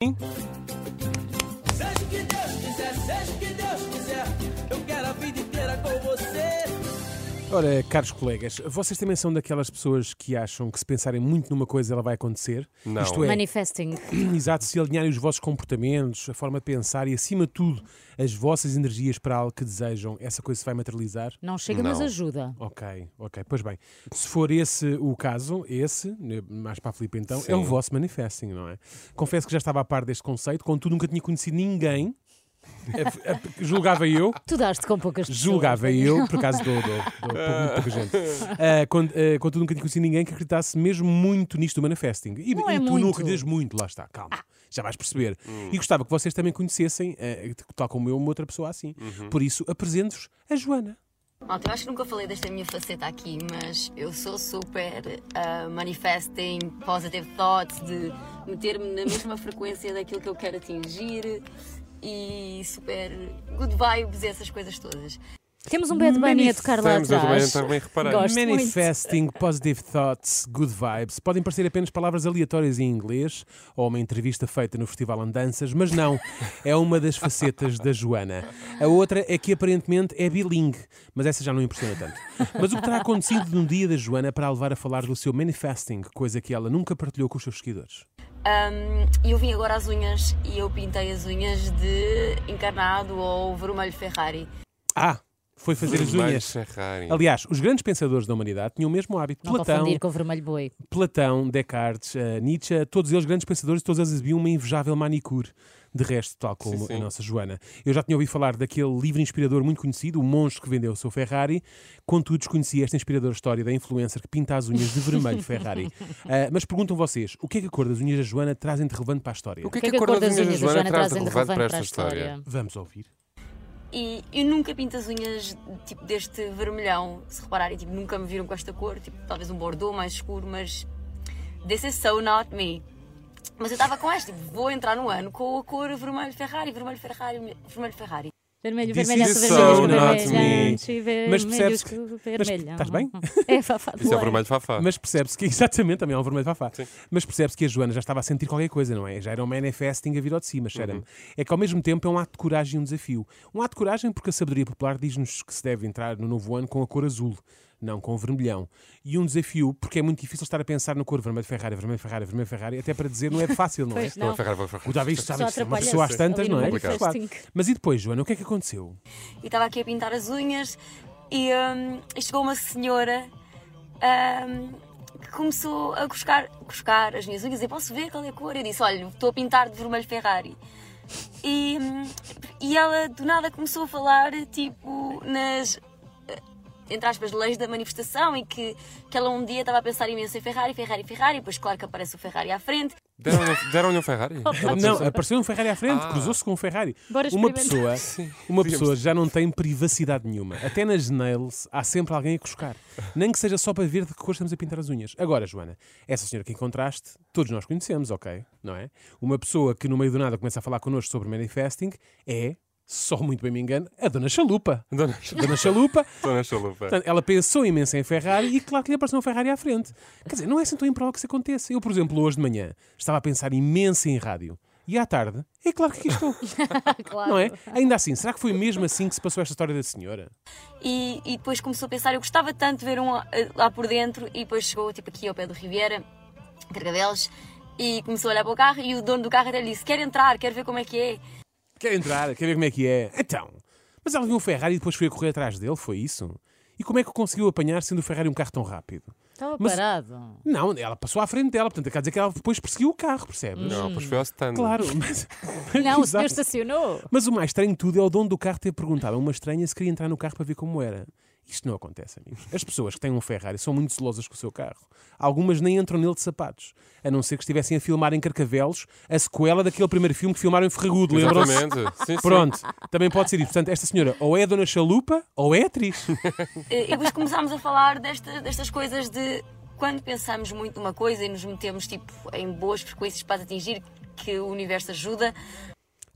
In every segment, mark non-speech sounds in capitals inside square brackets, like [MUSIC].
Seja Ora, caros colegas, vocês também são daquelas pessoas que acham que se pensarem muito numa coisa ela vai acontecer? Não. Isto é, Manifesting. [CLEARS THROAT] exato, se alinharem os vossos comportamentos, a forma de pensar e, acima de tudo, as vossas energias para algo que desejam, essa coisa se vai materializar? Não chega, mas Não. ajuda. Ok, ok. Pois bem, se for esse o caso, esse, né, mais para a Filipe então, é o vosso manifesting, não é? Confesso que já estava a par deste conceito, contudo nunca tinha conhecido ninguém, julgava eu, Tu daste com poucas pessoas. julgava eu, por acaso dou, dou, dou muito pouca gente, Ah, ah, contudo nunca tinha conhecido ninguém que acreditasse mesmo muito nisto do manifesting. E, Não e é tu não acreditas muito, lá está, calma. Já vais perceber. E gostava que vocês também conhecessem, ah, tal como eu, uma outra pessoa assim. Por isso, apresento-vos a Joana. Malta, eu acho que nunca falei desta minha faceta aqui, mas eu sou super ah, manifesting positive thoughts, de meter-me na mesma frequência daquilo que eu quero atingir e super good vibes e essas coisas todas. Temos um Bad Bunny a tocar lá Temos, atrás. também reparei. Gosto muito. Manifesting positive thoughts, good vibes. Podem parecer apenas palavras aleatórias em inglês ou uma entrevista feita no Festival Andanças, mas não. É uma das facetas da Joana. A outra é que aparentemente é bilingue, mas essa já não impressiona tanto. Mas o que terá acontecido no dia da Joana para a levar a falar do seu manifesting, coisa que ela nunca partilhou com os seus seguidores? Um, e eu vim agora às unhas e eu pintei as unhas de encarnado ou vermelho Ferrari. Ah, foi fazer as Vermelho unhas. Ferrari. Aliás, os grandes pensadores da humanidade tinham o mesmo hábito. Não Platão, confundir com o vermelho boi. Platão, Descartes, eh, Nietzsche, todos eles grandes pensadores, todos eles exibiam uma invejável manicure. De resto, tal como sim. a nossa Joana. Eu já tinha ouvido falar daquele livro inspirador muito conhecido, O Monge que Vendeu o Seu Ferrari, contudo desconhecia esta inspiradora história da influencer que pinta as unhas de vermelho Ferrari. [LAUGHS] Ah, mas perguntam vocês, o que é que a cor das unhas da Joana trazem de relevante para a história? O que é que a cor das unhas da Joana traz de relevante para esta história? história? Vamos ouvir. E eu nunca pinto as unhas tipo deste vermelhão, se repararem, tipo, nunca me viram com esta cor, tipo, talvez um bordeaux mais escuro, mas this is so not me. Mas eu estava com esta, tipo, vou entrar no ano com a cor vermelho Ferrari, vermelho Ferrari, vermelho Ferrari. Vermelho, This vermelho, vermelho, so vermelho, vermelho, Mas percebes que- vermelho, estás bem? [LAUGHS] É, fafá. Isso é o vermelho fafá. Mas percebe-se que, [LAUGHS] exatamente, também é um vermelho fafá. Sim. Mas percebe-se que a Joana já estava a sentir qualquer coisa, não é? Já era um manifesting a vir ao de cima, cheira-me. É que ao mesmo tempo é um ato de coragem e um desafio. Um ato de coragem porque a sabedoria popular diz-nos que se deve entrar no novo ano com a cor azul, não com o vermelhão. E um desafio porque é muito difícil estar a pensar na cor vermelho Ferrari, vermelho Ferrari, vermelho Ferrari, até para dizer não é fácil, não é? Pois não. Ferrari, Ferrari. O Davi sabe uma pessoa às tantas, não é? Claro. Mas e depois, Joana, o que é que aconteceu? E estava aqui a pintar as unhas e, hum, e chegou uma senhora hum, que começou a cuscar, cuscar as minhas unhas e posso ver qual é a cor? Eu disse, olha, estou a pintar de vermelho Ferrari. E, hum, e ela do nada começou a falar tipo nas entre aspas, leis da manifestação e que, que ela um dia estava a pensar imenso em Ferrari, Ferrari, Ferrari, e depois claro que aparece o Ferrari à frente. Deram-lhe deram um Ferrari? [LAUGHS] Não, apareceu um Ferrari à frente, Ah. cruzou-se com um Ferrari. Bora Uma pessoa, [LAUGHS] uma pessoa já não tem privacidade nenhuma. Até nas nails há sempre alguém a cuscar. Nem que seja só para ver de que cor estamos a pintar as unhas. Agora, Joana, essa senhora que encontraste, todos nós conhecemos, ok? Não é? Uma pessoa que no meio do nada começa a falar connosco sobre manifesting é, só muito bem me engano, a Dona Chalupa. Dona [LAUGHS] Dona Chalupa Dona Chalupa. Portanto, ela pensou imenso em Ferrari e claro que lhe apareceu um Ferrari à frente. Quer dizer, não é assim tão improvável que isso aconteça. Eu, por exemplo, hoje de manhã estava a pensar imenso em rádio. E à tarde, é claro que aqui estou. [LAUGHS] Claro. Não é? Ainda assim, será que foi mesmo assim que se passou esta história da senhora? E, e depois começou a pensar, eu gostava tanto de ver um eh, lá por dentro, e depois chegou tipo aqui ao pé do Riviera, Carcavelos, e começou a olhar para o carro, e o dono do carro até lhe disse, quer entrar, quer ver como é que é. Quer entrar, quer ver como é que é. Então, mas ela viu um Ferrari e depois foi a correr atrás dele, foi isso? E como é que o conseguiu apanhar sendo o Ferrari um carro tão rápido? Estava Mas- parado. Não, ela passou à frente dela, portanto, quer dizer que ela depois perseguiu o carro, percebes? Não, pois foi ao stand. Claro, mas. [LAUGHS] Não, o senhor Exato. estacionou. Mas o mais estranho de tudo é o dono do carro ter perguntado a uma estranha se queria entrar no carro para ver como era. Isto não acontece, amigos. As pessoas que têm um Ferrari são muito celosas com o seu carro. Algumas nem entram nele de sapatos. A não ser que estivessem a filmar em Carcavelos a sequela daquele primeiro filme que filmaram em Ferragudo, lembram-se? Exatamente. Sim, sim. Pronto, também pode ser isso. Portanto, esta senhora ou é a Dona Chalupa ou é atriz. [LAUGHS] Eh, E depois começámos a falar desta- destas coisas de quando pensamos muito numa coisa e nos metemos tipo, em boas frequências para atingir, que o universo ajuda,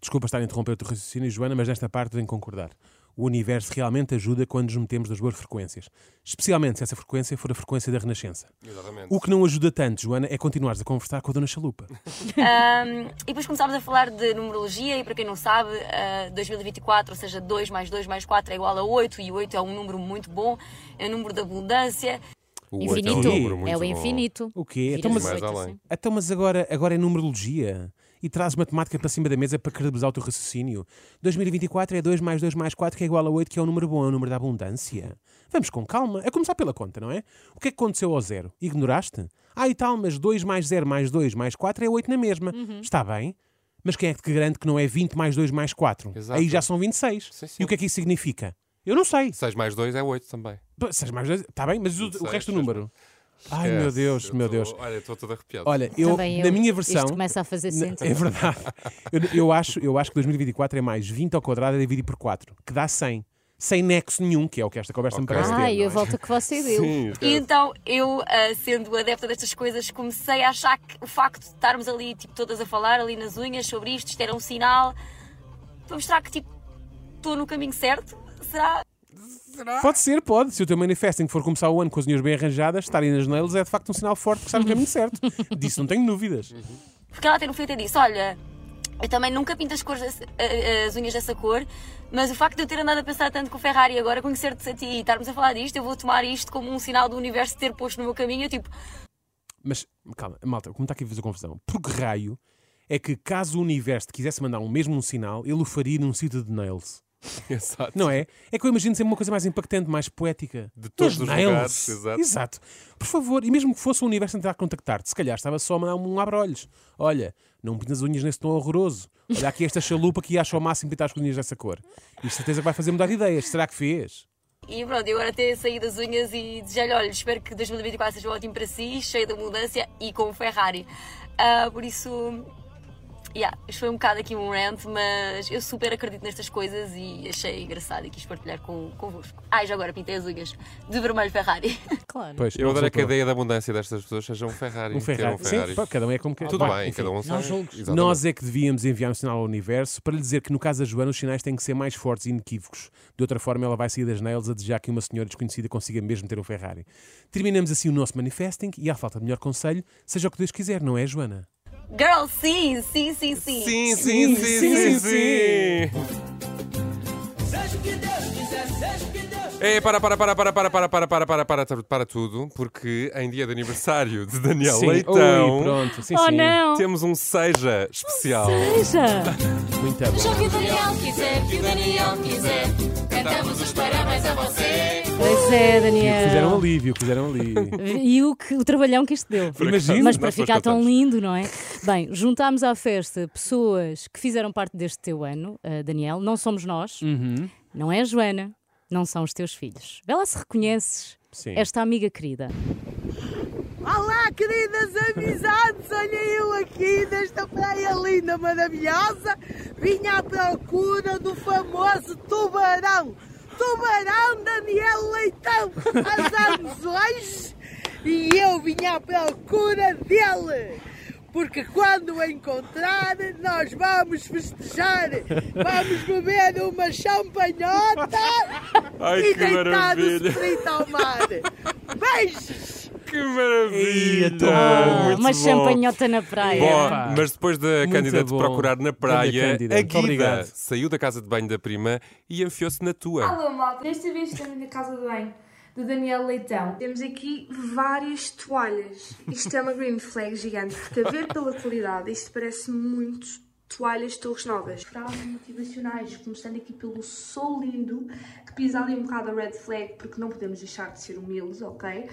Desculpa estar a interromper o teu raciocínio, Joana, mas nesta parte tenho que concordar. O universo realmente ajuda quando nos metemos das boas frequências. Especialmente se essa frequência for a frequência da Renascença. Exatamente. O que não ajuda tanto, Joana, é continuares a conversar com a Dona Chalupa. [LAUGHS] Um, e depois começámos a falar de numerologia, e para quem não sabe, uh, 2024, ou seja, 2 mais 2 mais 4 é igual a 8, e 8 é um número muito bom, é um número de abundância. O Infinito. É, um É o infinito. O quê? Então, mas, mais oito, além. assim. então, mas agora, agora é numerologia. E traz matemática para cima da mesa para credibilizar o teu raciocínio. 2024 é 2 mais 2 mais 4, que é igual a 8, que é um número bom, é um número da abundância. Vamos com calma. É começar pela conta, não é? O que é que aconteceu ao zero? Ignoraste? Ah, e tal, mas 2 mais 0 mais 2 mais 4 é 8 na mesma. Está bem. Mas quem é que te garante que não é 20 mais 2 mais 4? Exato. Aí já são 26. Sim, sim. E o que é que isso significa? Eu não sei. 6 mais 2 é 8 também. 6 mais 2, está bem, mas o, o 26, resto do número? Ai, meu. Deus, Eu meu tô- Deus. Olha, estou todo arrepiado. Olha, eu, Também na eu. minha versão. Isto começa a fazer Na- sentido. É verdade. Eu, eu acho, eu acho que 2024 é mais 20 ao quadrado a dividir por 4, que dá 100. Sem nexo nenhum, que é o que esta conversa me Ok. parece ter. Ai, não é? eu volto que você [LAUGHS] deu. Sim, E então eu, ah, sendo adepta destas coisas, comecei a achar que o facto de estarmos ali, tipo, todas a falar ali nas unhas sobre isto, isto era um sinal para mostrar que, tipo, estou no caminho certo. Será? Pode ser, pode. Se o teu manifesting for começar o ano com as unhas bem arranjadas, estarem nas nails é de facto um sinal forte que estás no caminho certo. Disso não tenho dúvidas. Porque ela até no fim até disse: Olha, eu também nunca pinto as, cores as unhas dessa cor, mas o facto de eu ter andado a pensar tanto com o Ferrari e agora conhecer-te a ti e estarmos a falar disto, eu vou tomar isto como um sinal do universo ter posto no meu caminho. Eu, tipo, Mas, calma, malta, como está aqui a fazer confusão? Por que raio é que caso o universo te quisesse mandar um mesmo um sinal, ele o faria num sítio de nails? [LAUGHS] Exato. Não é? É que eu imagino sempre uma coisa mais impactante, mais poética. De todos Nas os lugares, exato. Por favor, e mesmo que fosse o universo a tentar contactar-te, se calhar estava só a mandar um abre-olhos. Olha, não pintas as unhas nesse tom horroroso. Olha aqui esta chalupa que acha ao máximo pintar as unhas dessa cor. E de certeza que vai fazer mudar de ideias. Será que fez? e pronto, eu agora ter saído das unhas e desejar-lhe: Olha, espero que 2024 seja ótimo para si, cheio de abundância e com o Ferrari. Ah, por isso. Yeah, isto foi um bocado aqui um rant, mas eu super acredito nestas coisas e achei engraçado e quis partilhar com, convosco. Ai, já agora pintei as unhas de vermelho Ferrari. [LAUGHS] Claro. Pois, Eu adoro que a ideia da abundância destas pessoas seja um Ferrari. Um Ferrari. Um Ferrari. Sim, pá, cada um é como quer. Tudo bem, enfim. cada um sabe. Exatamente. Nós é que devíamos enviar um sinal ao universo para lhe dizer que no caso da Joana os sinais têm que ser mais fortes e inequívocos. De outra forma ela vai sair das nails a desejar que uma senhora desconhecida consiga mesmo ter um Ferrari. Terminamos assim o nosso manifesting e à falta de melhor conselho, seja o que Deus quiser, não é Joana? Girl, sim, sim, sim, sim. Sim, sim, sim, sim, sim. Seja o que Deus quiser, seja o que Deus É, para, para, para, para, para, para, para, para, para, para, para tudo, porque em dia de aniversário de Daniel Sim. Leitão, Ui, pronto. Sim, Oh sim. não! temos um seja especial. Seja! Muito bom. que o Daniel quiser, que o Daniel quiser, cantamos os parabéns a você. Pois é, Que Daniel. fizeram ali, o que fizeram ali. E o, que, o trabalhão que isto deu. Imagina. Mas para ficar tão lindo, não é? Bem, juntámos à festa pessoas que fizeram parte deste teu ano, eh, Daniel. Não somos nós, Uhum. não é a Joana, não são os teus filhos. Lá se reconheces Sim. esta amiga querida. Olá, queridas amizades! Olha eu aqui nesta praia linda, maravilhosa. Vinha à procura do famoso tubarão. Tubarão Daniel Leitão, há [LAUGHS] anos hoje. E eu vinha à procura dele. Porque quando o encontrar, nós vamos festejar. Vamos beber uma champanhota Ai, e deitar o frito ao mar. Beijos! Que maravilha! Eita, Muito uma bom. champanhota na praia. Bom, Epá. mas depois da Muito Cândida de bom. procurar na praia, Cândida, a Guida obrigado. saiu da casa de banho da prima e enfiou-se na tua. Alô, malta! Desta vez estamos na casa do banho do Daniel Leitão. Temos aqui várias toalhas. Isto é uma green flag gigante, porque a ver pela qualidade, isto parece muito toalhas de Torres Novas. Frases motivacionais, começando aqui pelo sou lindo, que pisa ali um bocado a red flag, porque não podemos deixar de ser humildes, ok?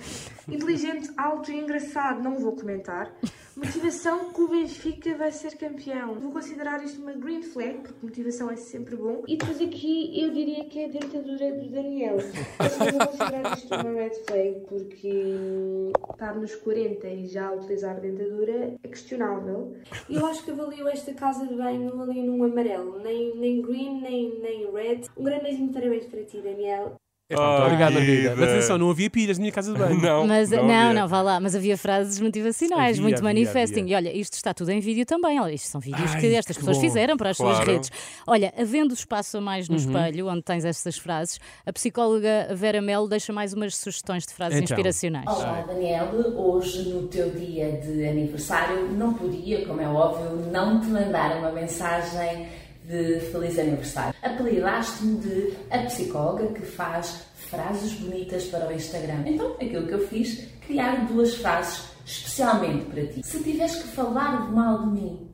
Inteligente, alto e engraçado, não vou comentar. Motivação que o Benfica vai ser campeão. Vou considerar isto uma green flag, porque motivação é sempre bom. E depois aqui eu diria que é a dentadura do Daniel. Não vou considerar isto uma red flag, porque hum, estar nos 40 e já utilizar dentadura é questionável. Eu acho que avalio esta casa de banho, avalio num amarelo. Nem, nem green, nem, nem red. Um grande beijinho parabéns para ti, Daniel. Muito obrigado, Oh, Margarida. Mas atenção, não havia pilhas na minha casa de banho. Não, Mas, não, havia. não, vá lá, mas havia frases motivacionais, Havia, muito havia, manifesting. havia. E olha, isto está tudo em vídeo também. Olha, isto são vídeos Ai, que estas que pessoas bom. fizeram para as suas Claro. redes. Olha, havendo espaço a mais no Uhum. espelho, onde tens estas frases, a psicóloga Vera Melo deixa mais umas sugestões de frases Então. inspiracionais. Olá, Daniel. Hoje, no teu dia de aniversário, não podia, como é óbvio, não te mandar uma mensagem de feliz aniversário. Apelidaste-me de a psicóloga que faz frases bonitas para o Instagram. Então, aquilo que eu fiz, criar duas frases especialmente para ti. Se tiveres que falar de mal de mim,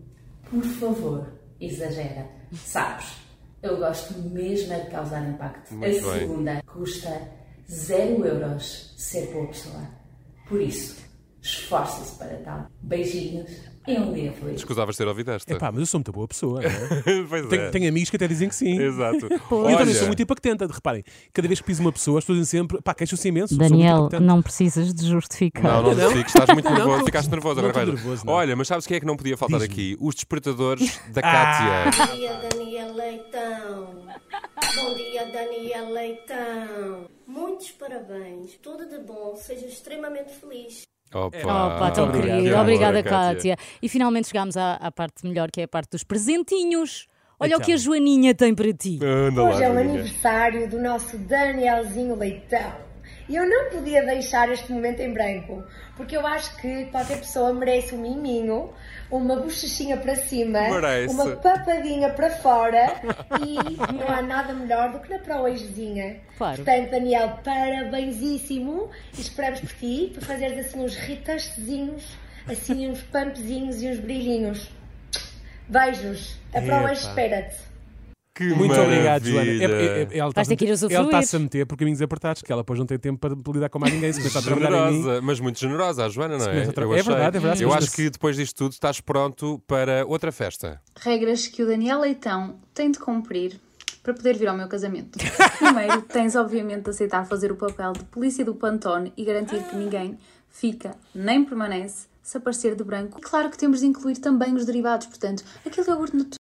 por favor, exagera. Sabes, eu gosto mesmo é de causar impacto. Muito a bem. segunda custa zero euros ser boa pessoa. Por isso, esforce-se para tal. Beijinhos e um dia feliz. Escusavas ter ouvido esta. Epá, mas eu sou muito boa pessoa, não é? [LAUGHS] pois tenho, é. tenho amigos que até dizem que sim. Exato. [LAUGHS] E eu também sou muito impactante. Reparem, cada vez que piso uma pessoa, as pessoas dizem sempre, pá, queixam-se imenso. Daniel, não precisas de justificar. Não, não Não? justifiques, estás muito [LAUGHS] nervoso, não, ficaste nervoso agora. nervoso, não. Olha, mas sabes quem é que não podia faltar aqui? Os despertadores da Ah. Kátia. Bom dia, Daniel Leitão. Bom dia, Daniel Leitão. Muitos parabéns. Tudo de bom. Seja extremamente feliz. Opa, Opa, tão Obrigado. querido. Obrigada, Kátia. E finalmente chegámos à, à parte melhor, que é a parte dos presentinhos. Olha Então. o que a Joaninha tem para ti. Anda lá, Hoje é o aniversário do nosso Danielzinho Leitão. E eu não podia deixar este momento em branco, porque eu acho que qualquer pessoa merece um miminho, uma bochechinha para cima, Merece. uma papadinha para fora [LAUGHS] e não há nada melhor do que na proejezinha. Claro. Portanto, Daniel, parabensíssimo e esperamos por ti para fazeres assim uns ritastezinhos, assim uns pumpzinhos e uns brilhinhos. Beijos. A proeja espera-te. Que Muito obrigado, Joana. É- é- é- ela Vais ter que ir está-se- usufruir. ela está-se a meter por caminhos apertados, que ela depois não tem tempo para lidar com mais ninguém. Se a trabalhar em mim. Generosa, mas muito generosa a Joana, não é? a é achei. verdade, é verdade, Eu acho que depois disto tudo estás pronto para outra festa. regras que o Daniel Leitão tem de cumprir para poder vir ao meu casamento. [LAUGHS] Primeiro, tens obviamente de aceitar fazer o papel de polícia do Pantone e garantir que ninguém fica nem permanece se aparecer de branco. E claro que temos de incluir também os derivados, portanto, aquele iogurte